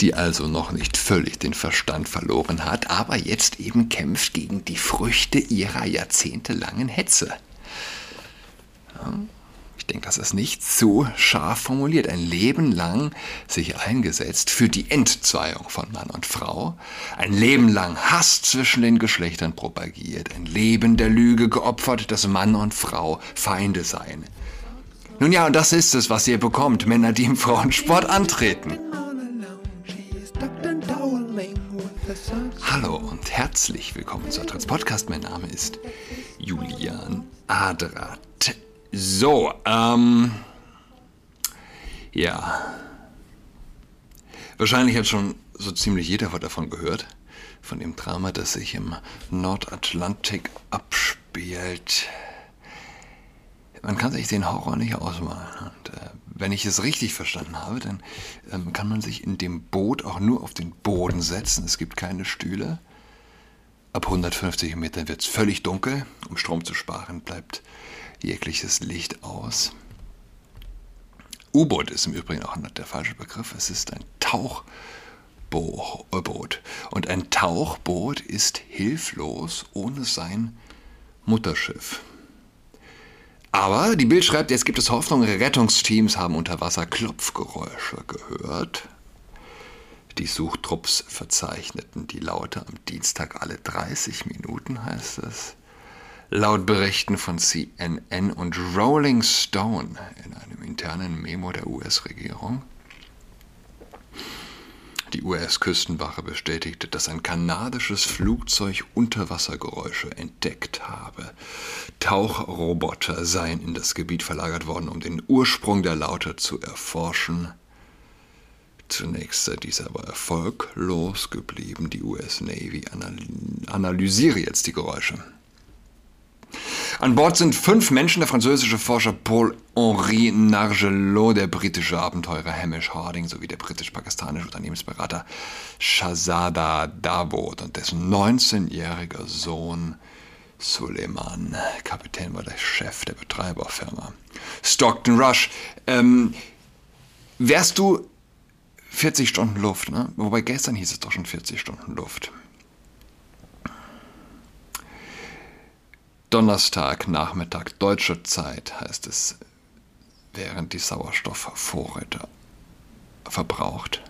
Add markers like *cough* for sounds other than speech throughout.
die also noch nicht völlig den Verstand verloren hat, aber jetzt eben kämpft gegen die Früchte ihrer jahrzehntelangen Hetze. Ich denke, das ist nicht zu scharf formuliert. Ein Leben lang sich eingesetzt für die Entzweiung von Mann und Frau, ein Leben lang Hass zwischen den Geschlechtern propagiert, ein Leben der Lüge geopfert, dass Mann und Frau Feinde seien. Nun ja, und das ist es, was ihr bekommt, Männer, die im Frauensport antreten. Hallo und herzlich willkommen zu Trans Podcast. Mein Name ist Julian Adrat. So, ähm. Ja. Wahrscheinlich hat schon so ziemlich jeder davon gehört. Von dem Drama, das sich im Nordatlantik abspielt. Man kann sich den Horror nicht ausmalen. Und äh, wenn ich es richtig verstanden habe, dann ähm, kann man sich in dem Boot auch nur auf den Boden setzen. Es gibt keine Stühle. Ab 150 Metern wird es völlig dunkel. Um Strom zu sparen, bleibt jegliches Licht aus. U-Boot ist im Übrigen auch der falsche Begriff. Es ist ein Tauchboot. Und ein Tauchboot ist hilflos ohne sein Mutterschiff. Aber die Bild schreibt, jetzt gibt es Hoffnung, Rettungsteams haben unter Wasser Klopfgeräusche gehört. Die Suchtrupps verzeichneten die Laute am Dienstag alle 30 Minuten, heißt es. Laut Berichten von CNN und Rolling Stone in einem internen Memo der US-Regierung. Die US-Küstenwache bestätigte, dass ein kanadisches Flugzeug Unterwassergeräusche entdeckt habe. Tauchroboter seien in das Gebiet verlagert worden, um den Ursprung der Laute zu erforschen. Zunächst sei dies aber erfolglos geblieben. Die US Navy analysiere jetzt die Geräusche. An Bord sind fünf Menschen, der französische Forscher Paul-Henri Nargelot, der britische Abenteurer Hamish Harding sowie der britisch-pakistanische Unternehmensberater Shahzada Davod und dessen 19-jähriger Sohn Suleiman. Kapitän war der Chef der Betreiberfirma. Stockton Rush. Ähm, wärst du 40 Stunden Luft, ne? Wobei gestern hieß es doch schon 40 Stunden Luft. Donnerstag, Nachmittag, deutsche Zeit heißt es, während die Sauerstoffvorräte verbraucht.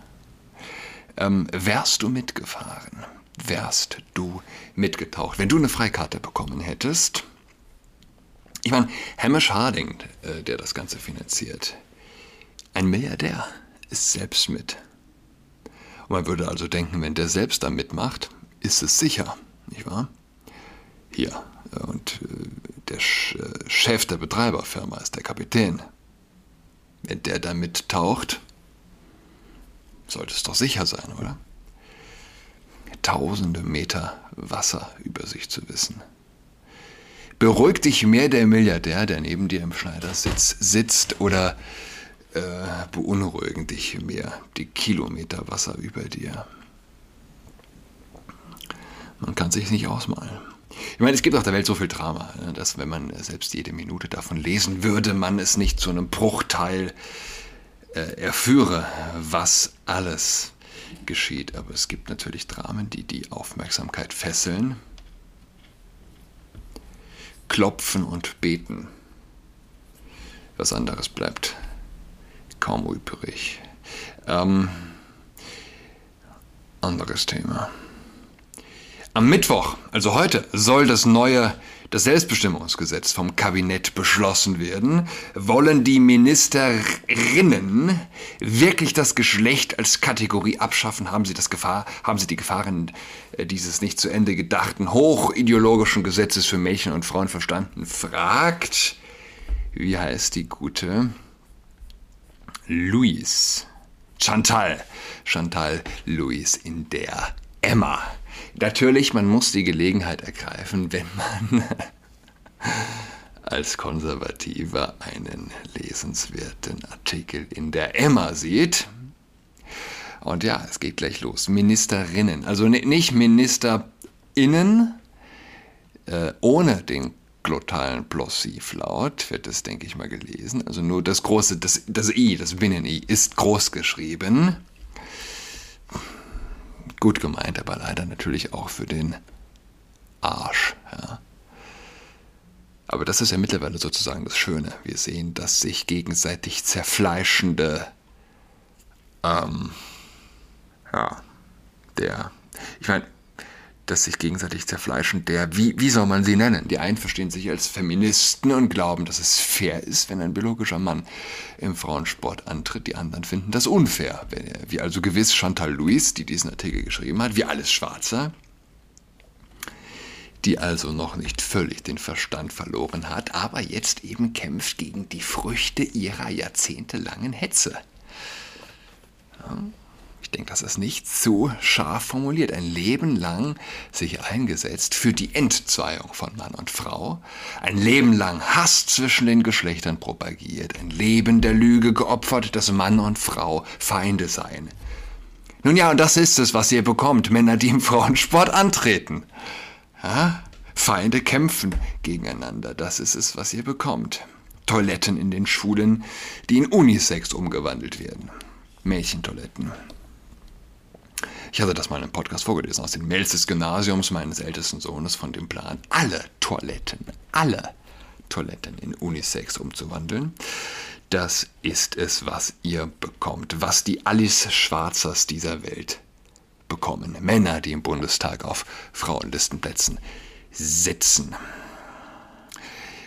Ähm, wärst du mitgefahren? Wärst du mitgetaucht? Wenn du eine Freikarte bekommen hättest, ich meine, Hamish Harding, äh, der das Ganze finanziert, ein Milliardär, ist selbst mit. Und man würde also denken, wenn der selbst da mitmacht, ist es sicher, nicht wahr? Hier, und äh, der äh, Chef der Betreiberfirma ist der Kapitän. Wenn der da mittaucht, sollte es doch sicher sein, oder? Tausende Meter Wasser über sich zu wissen. Beruhigt dich mehr der Milliardär, der neben dir im Schneidersitz sitzt, oder äh, beunruhigen dich mehr die Kilometer Wasser über dir? Man kann sich nicht ausmalen. Ich meine, es gibt auf der Welt so viel Drama, ne, dass wenn man selbst jede Minute davon lesen würde, man es nicht zu einem Bruchteil äh, erführe, was alles geschieht. Aber es gibt natürlich Dramen, die die Aufmerksamkeit fesseln. Klopfen und beten. Was anderes bleibt kaum übrig. Ähm, anderes Thema. Am Mittwoch, also heute, soll das neue das Selbstbestimmungsgesetz vom Kabinett beschlossen werden, wollen die Ministerinnen wirklich das Geschlecht als Kategorie abschaffen? Haben sie, das Gefahr, haben sie die Gefahren äh, dieses nicht zu Ende gedachten hochideologischen Gesetzes für Mädchen und Frauen verstanden? Fragt, wie heißt die gute? Louise. Chantal. Chantal Louise in der Emma. Natürlich, man muss die Gelegenheit ergreifen, wenn man *laughs* als Konservativer einen lesenswerten Artikel in der Emma sieht. Und ja, es geht gleich los. Ministerinnen, also nicht Ministerinnen äh, ohne den glottalen Plossivlaut, wird es, denke ich mal, gelesen. Also nur das große, das, das I, das Binnen-I, ist groß geschrieben. Gut gemeint, aber leider natürlich auch für den Arsch. Ja. Aber das ist ja mittlerweile sozusagen das Schöne. Wir sehen, dass sich gegenseitig zerfleischende, ähm, ja, der, ich meine, dass sich gegenseitig zerfleischen, der, wie, wie soll man sie nennen? Die einen verstehen sich als Feministen und glauben, dass es fair ist, wenn ein biologischer Mann im Frauensport antritt. Die anderen finden das unfair. Wie also gewiss Chantal Louis, die diesen Artikel geschrieben hat, wie alles Schwarzer, die also noch nicht völlig den Verstand verloren hat, aber jetzt eben kämpft gegen die Früchte ihrer jahrzehntelangen Hetze. Ja. Ich denke, das ist nicht zu scharf formuliert. Ein Leben lang sich eingesetzt für die Entzweiung von Mann und Frau, ein Leben lang Hass zwischen den Geschlechtern propagiert, ein Leben der Lüge geopfert, dass Mann und Frau Feinde seien. Nun ja, und das ist es, was ihr bekommt, Männer, die im Frauensport antreten. Ja? Feinde kämpfen gegeneinander, das ist es, was ihr bekommt. Toiletten in den Schulen, die in Unisex umgewandelt werden. Mädchentoiletten. Ich hatte das mal in einem Podcast vorgelesen aus den Mails des Gymnasiums meines ältesten Sohnes von dem Plan, alle Toiletten, alle Toiletten in Unisex umzuwandeln. Das ist es, was ihr bekommt, was die Alice Schwarzers dieser Welt bekommen. Männer, die im Bundestag auf Frauenlistenplätzen sitzen.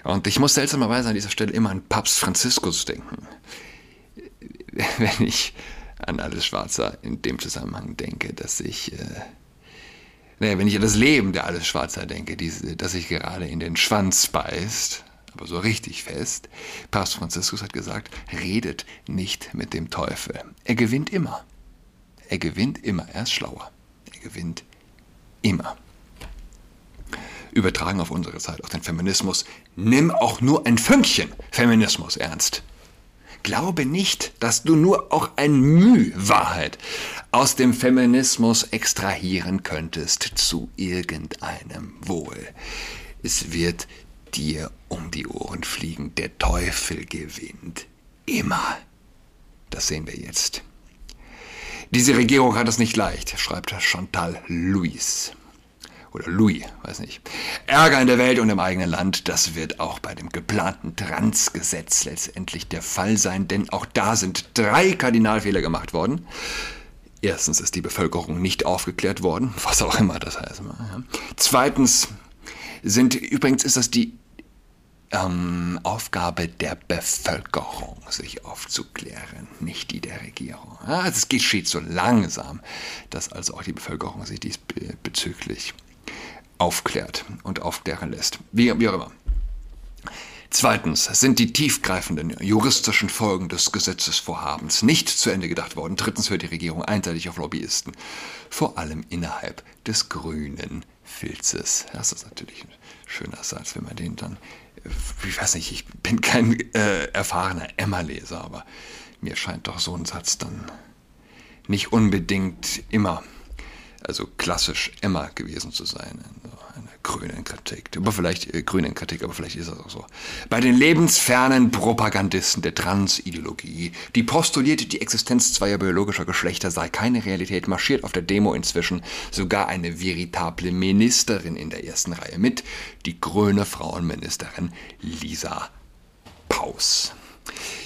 Und ich muss seltsamerweise an dieser Stelle immer an Papst Franziskus denken. Wenn ich an alles Schwarzer in dem Zusammenhang denke, dass ich, äh, naja, wenn ich an das Leben der alles Schwarzer denke, dass sich gerade in den Schwanz beißt, aber so richtig fest. Papst Franziskus hat gesagt, redet nicht mit dem Teufel. Er gewinnt immer. Er gewinnt immer. Er ist schlauer. Er gewinnt immer. Übertragen auf unsere Zeit, auf den Feminismus. Nimm auch nur ein Fünkchen Feminismus ernst. Glaube nicht, dass du nur auch ein Müh Wahrheit aus dem Feminismus extrahieren könntest zu irgendeinem Wohl. Es wird dir um die Ohren fliegen. Der Teufel gewinnt. Immer. Das sehen wir jetzt. Diese Regierung hat es nicht leicht, schreibt Chantal Louis oder Louis, weiß nicht. Ärger in der Welt und im eigenen Land, das wird auch bei dem geplanten Transgesetz letztendlich der Fall sein, denn auch da sind drei Kardinalfehler gemacht worden. Erstens ist die Bevölkerung nicht aufgeklärt worden, *laughs* was auch immer das heißt. Zweitens sind, übrigens ist das die ähm, Aufgabe der Bevölkerung, sich aufzuklären, nicht die der Regierung. Ja, es geschieht so langsam, dass also auch die Bevölkerung sich diesbezüglich aufklärt und aufklären lässt. Wie, wie auch immer. Zweitens sind die tiefgreifenden juristischen Folgen des Gesetzesvorhabens nicht zu Ende gedacht worden. Drittens hört die Regierung einseitig auf Lobbyisten, vor allem innerhalb des grünen Filzes. Das ist natürlich ein schöner Satz, wenn man den dann, ich weiß nicht, ich bin kein äh, erfahrener Emma-Leser, aber mir scheint doch so ein Satz dann nicht unbedingt immer also klassisch Emma gewesen zu sein. Eine grüne Kritik. Aber vielleicht, äh, grüne Kritik, aber vielleicht ist das auch so. Bei den lebensfernen Propagandisten der Transideologie, die postuliert, die Existenz zweier biologischer Geschlechter sei keine Realität, marschiert auf der Demo inzwischen sogar eine veritable Ministerin in der ersten Reihe mit, die grüne Frauenministerin Lisa Paus.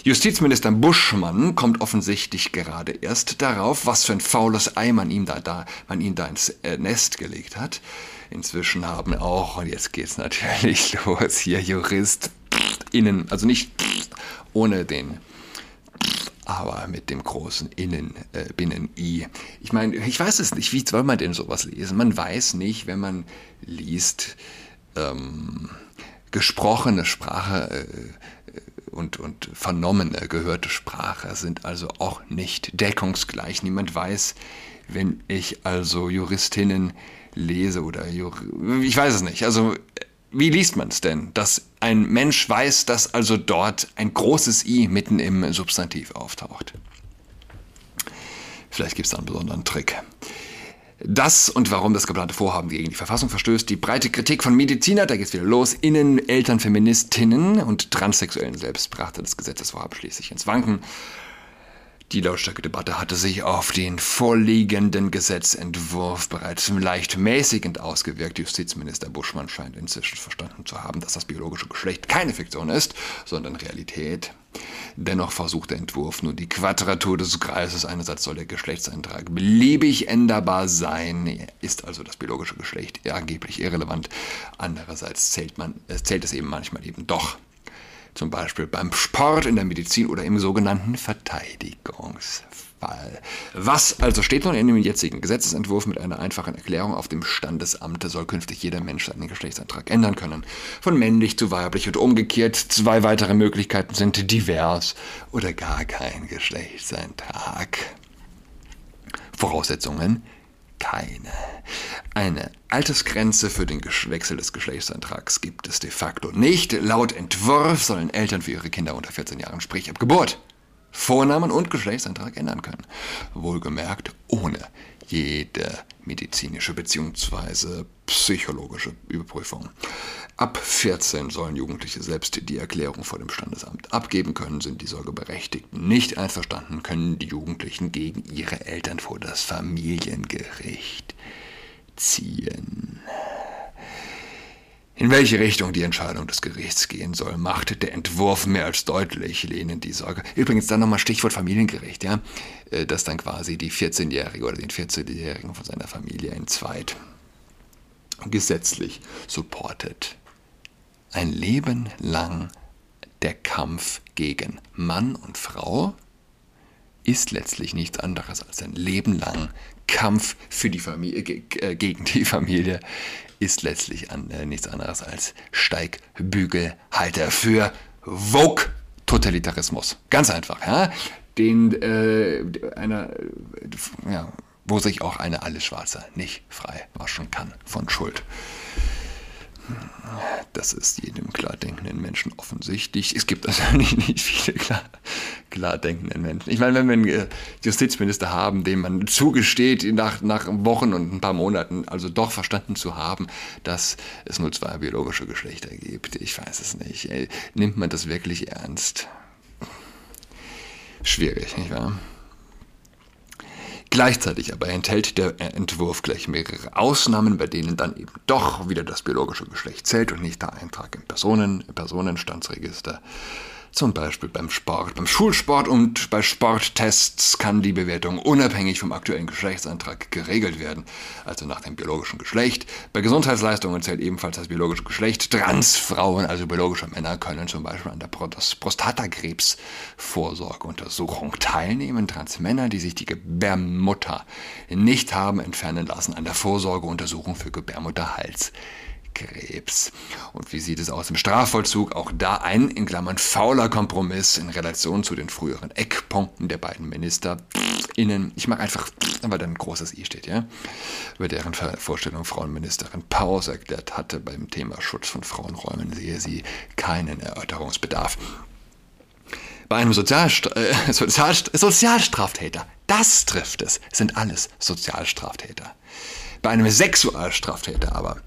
Justizminister Buschmann kommt offensichtlich gerade erst darauf, was für ein faules Ei man ihm da, da, man ihn da ins äh, Nest gelegt hat. Inzwischen haben auch, und jetzt geht's natürlich *laughs* los, hier Jurist innen, also nicht ohne den aber mit dem großen Innen, äh, Binnen-I. Ich meine, ich weiß es nicht, wie soll man denn sowas lesen? Man weiß nicht, wenn man liest, ähm, gesprochene Sprache, äh, und, und vernommene, gehörte Sprache sind also auch nicht deckungsgleich. Niemand weiß, wenn ich also Juristinnen lese oder Jur ich weiß es nicht. Also wie liest man es denn, dass ein Mensch weiß, dass also dort ein großes I mitten im Substantiv auftaucht? Vielleicht gibt es da einen besonderen Trick. Das und warum das geplante Vorhaben gegen die Verfassung verstößt, die breite Kritik von Mediziner, da geht's wieder los, Innen, Eltern, Feministinnen und Transsexuellen selbst brachte das Gesetzesvorhaben schließlich ins Wanken. Die lautstarke Debatte hatte sich auf den vorliegenden Gesetzentwurf bereits leicht mäßigend ausgewirkt. Justizminister Buschmann scheint inzwischen verstanden zu haben, dass das biologische Geschlecht keine Fiktion ist, sondern Realität. Dennoch versucht der Entwurf nur die Quadratur des Kreises. Einerseits soll der Geschlechtseintrag beliebig änderbar sein, ist also das biologische Geschlecht angeblich irrelevant. Andererseits zählt, man, zählt es eben manchmal eben doch zum Beispiel beim Sport, in der Medizin oder im sogenannten Verteidigungsfall. Was also steht nun in dem jetzigen Gesetzesentwurf mit einer einfachen Erklärung auf dem Standesamt soll künftig jeder Mensch seinen Geschlechtsantrag ändern können. Von männlich zu weiblich und umgekehrt. Zwei weitere Möglichkeiten sind divers oder gar kein Geschlechtseintrag. Voraussetzungen keine. Eine Altersgrenze für den Wechsel des Geschlechtsantrags gibt es de facto nicht. Laut Entwurf sollen Eltern für ihre Kinder unter 14 Jahren, sprich ab Geburt, Vornamen und Geschlechtsantrag ändern können. Wohlgemerkt ohne jede medizinische bzw. psychologische Überprüfung. Ab 14 sollen Jugendliche selbst die Erklärung vor dem Standesamt abgeben können, sind die Sorgeberechtigten nicht einverstanden, können die Jugendlichen gegen ihre Eltern vor das Familiengericht ziehen. In welche Richtung die Entscheidung des Gerichts gehen soll, macht der Entwurf mehr als deutlich, lehnen die Sorge. Übrigens dann nochmal Stichwort Familiengericht, ja, äh, dass dann quasi die 14-Jährige oder den 14-Jährigen von seiner Familie entzweit. Gesetzlich supportet. Ein Leben lang der Kampf gegen Mann und Frau ist letztlich nichts anderes als ein Leben lang Kampf für die Familie, äh, gegen die Familie ist letztlich an, äh, nichts anderes als Steigbügelhalter für Vogue Totalitarismus. Ganz einfach, ja. Den äh, einer, ja, wo sich auch eine alle Schwarze nicht frei waschen kann von Schuld. Das ist jedem klar denkenden Menschen offensichtlich. Es gibt also *laughs* nicht, viele klar, klar denkenden Menschen. Ich meine, wenn wir einen äh, Justizminister haben, dem man zugesteht, nach, nach Wochen und ein paar Monaten also doch verstanden zu haben, dass es nur zwei biologische Geschlechter gibt, ich weiß es nicht. Nimmt man das wirklich ernst? Schwierig, nicht wahr? Gleichzeitig aber enthält der Entwurf gleich mehrere Ausnahmen, bei denen dann eben doch wieder das biologische Geschlecht zählt und nicht der Eintrag im Personen, Personenstandsregister zum Beispiel beim Sport, beim Schulsport und bei Sporttests kann die Bewertung unabhängig vom aktuellen Geschlechtsantrag geregelt werden, also nach dem biologischen Geschlecht. Bei Gesundheitsleistungen zählt ebenfalls das biologische Geschlecht. Transfrauen, also biologische Männer, können zum Beispiel an der Prostatakrebsvorsorgeuntersuchung teilnehmen. Transmänner, die sich die Gebärmutter nicht haben entfernen lassen, an der Vorsorgeuntersuchung für Gebärmutterhals. Krebs. Und wie sieht es aus im Strafvollzug? Auch da ein, in Klammern, fauler Kompromiss in Relation zu den früheren Eckpunkten der beiden MinisterInnen. Ich mag einfach, weil da ein großes I steht, ja? Über deren Vorstellung Frauenministerin Paus erklärt hatte, beim Thema Schutz von Frauenräumen sehe sie keinen Erörterungsbedarf. Bei einem Sozialstra äh, *laughs* Sozialst Sozialstraftäter, das trifft es, sind alles Sozialstraftäter. Bei einem Sexualstraftäter aber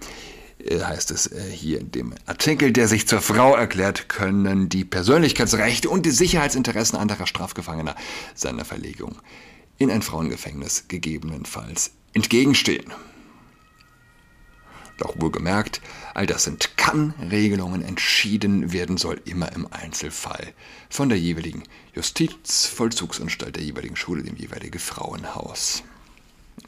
heißt es äh, hier in dem Artikel, der sich zur Frau erklärt, können die Persönlichkeitsrechte und die Sicherheitsinteressen anderer Strafgefangener seiner Verlegung in ein Frauengefängnis gegebenenfalls entgegenstehen. Doch wohlgemerkt, all das sind Kann-Regelungen, entschieden werden soll immer im Einzelfall von der jeweiligen Justizvollzugsanstalt der jeweiligen Schule, dem jeweiligen Frauenhaus.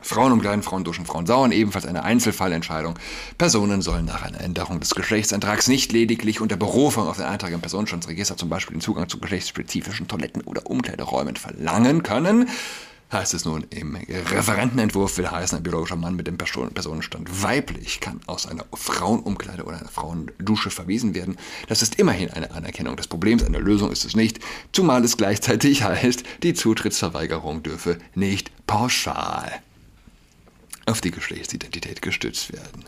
Frauen umkleiden, Frauen duschen, Frauen sauern, ebenfalls eine Einzelfallentscheidung. Personen sollen nach einer Änderung des Geschlechtsantrags nicht lediglich unter Berufung auf den Eintrag im Personenstandsregister zum Beispiel den Zugang zu geschlechtsspezifischen Toiletten oder Umkleideräumen verlangen können, heißt es nun im Referentenentwurf, will heißen, ein biologischer Mann mit dem Personenstand weiblich kann aus einer Frauenumkleide oder einer Frauendusche verwiesen werden. Das ist immerhin eine Anerkennung des Problems, eine Lösung ist es nicht, zumal es gleichzeitig *laughs* heißt, die Zutrittsverweigerung dürfe nicht pauschal auf die Geschlechtsidentität gestützt werden.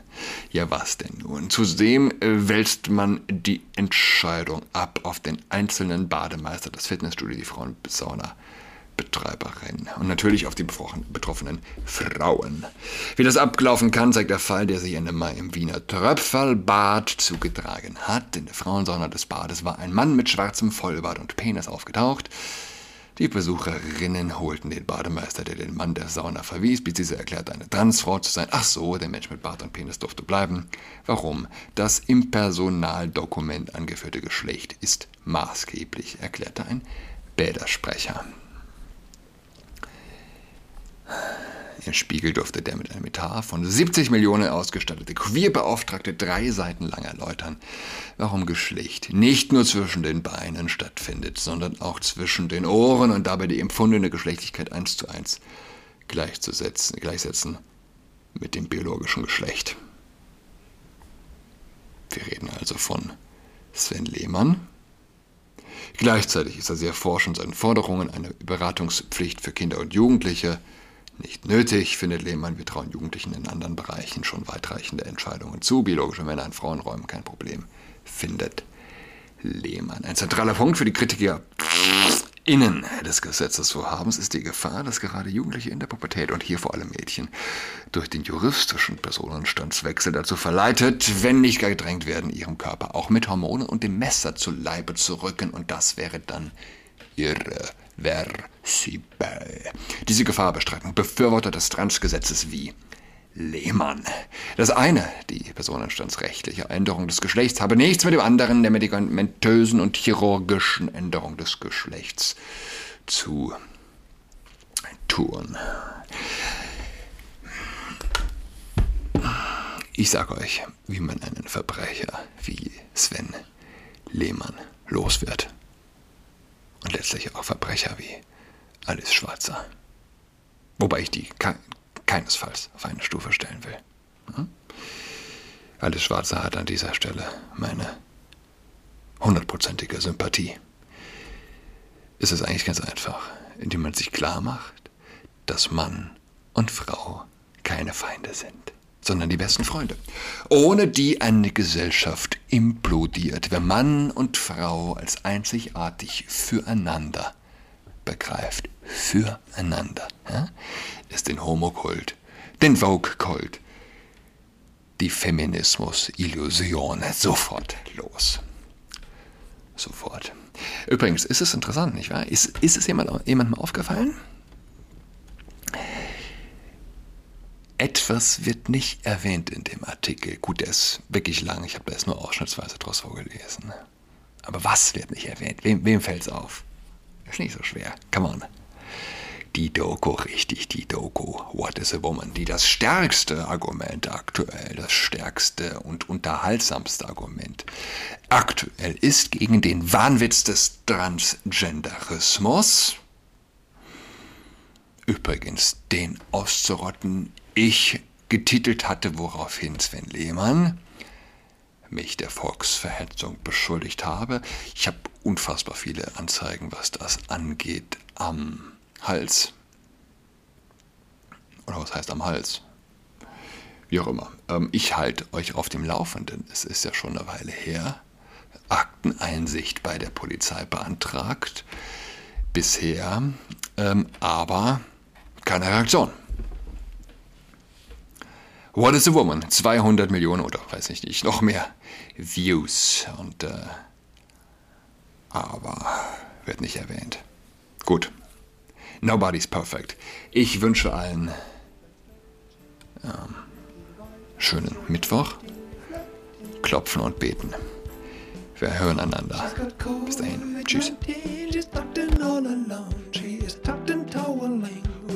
Ja, was denn nun? Zudem äh, wälzt man die Entscheidung ab auf den einzelnen Bademeister, das Fitnessstudio, die Frauensauna. Betreiberin und natürlich auf die betroffenen Frauen. Wie das abgelaufen kann, zeigt der Fall, der sich Ende Mai im Wiener Tröpfelbad zugetragen hat. In der Frauensauna des Bades war ein Mann mit schwarzem Vollbart und Penis aufgetaucht. Die Besucherinnen holten den Bademeister, der den Mann der Sauna verwies, bis erklärte, eine Transfrau zu sein. Ach so, der Mensch mit Bart und Penis durfte bleiben. Warum? Das im Personaldokument angeführte Geschlecht ist maßgeblich, erklärte ein Bädersprecher. Im Spiegel durfte der mit einem Etat von 70 Millionen ausgestattete Queerbeauftragte drei Seiten lang erläutern, warum Geschlecht nicht nur zwischen den Beinen stattfindet, sondern auch zwischen den Ohren und dabei die empfundene Geschlechtlichkeit eins zu eins gleichzusetzen, gleichsetzen mit dem biologischen Geschlecht. Wir reden also von Sven Lehmann. Gleichzeitig ist er sehr forsch in seinen Forderungen, eine Beratungspflicht für Kinder und Jugendliche, nicht nötig, findet Lehmann. Wir trauen Jugendlichen in anderen Bereichen schon weitreichende Entscheidungen zu. Biologische Männer in Frauenräumen kein Problem, findet Lehmann. Ein zentraler Punkt für die Kritiker innen des Gesetzesvorhabens ist die Gefahr, dass gerade Jugendliche in der Pubertät und hier vor allem Mädchen durch den juristischen Personenstandswechsel dazu verleitet, wenn nicht gar gedrängt werden, ihrem Körper auch mit Hormonen und dem Messer zu Leibe zu rücken und das wäre dann irre irreversibel. Diese Gefahr bestreiten Befürworter des Transgesetzes wie Lehmann. Das eine, die personenstandsrechtliche Änderung des Geschlechts, habe nichts mit dem anderen, der medikamentösen und chirurgischen Änderung des Geschlechts zu tun. Ich sage euch, wie man einen Verbrecher wie Sven Lehmann los wird und letztlich auch Verbrecher wie Alice Schwarzer. Wobei ich die ke keinesfalls auf eine Stufe stellen will. Hm? Alice Schwarzer hat an dieser Stelle meine hundertprozentige Sympathie. Es ist eigentlich ganz einfach, indem man sich klar macht, dass Mann und Frau keine Feinde sind sondern die besten Freunde, ohne die eine Gesellschaft implodiert, wenn Mann und Frau als einzigartig füreinander begreift. Füreinander. Ja? Ist den Homokult, den Vogue-Kult, die Feminismus-Illusion sofort los. Sofort. Übrigens, ist es interessant, nicht wahr? Ist, ist es jemand, jemandem aufgefallen? Etwas wird nicht erwähnt in dem Artikel. Gut, der ist wirklich lang, ich habe da jetzt nur ausschnittsweise draus vorgelesen. Aber was wird nicht erwähnt? Wem, wem es auf? Ist nicht so schwer. Come on. Die Doku, richtig, die Doku. What is a Woman? Die das stärkste Argument aktuell, das stärkste und unterhaltsamste Argument aktuell ist gegen den Wahnwitz des Transgenderismus. Übrigens, den auszurotten ich getitelt hatte, woraufhin Sven Lehmann mich der Volksverhetzung beschuldigt habe. Ich habe unfassbar viele Anzeigen, was das angeht, am Hals. Oder was heißt am Hals? Wie auch immer. Ähm, ich halte euch auf dem Laufenden. Es ist ja schon eine Weile her. Akteneinsicht bei der Polizei beantragt. Bisher. Ähm, aber keine Reaktion. What is a Woman? 200 Millionen oder weiß ich nicht, noch mehr Views. Und, äh, aber wird nicht erwähnt. Gut. Nobody's perfect. Ich wünsche allen ähm, schönen Mittwoch. Klopfen und beten. Wir hören einander. Bis dahin. Tschüss.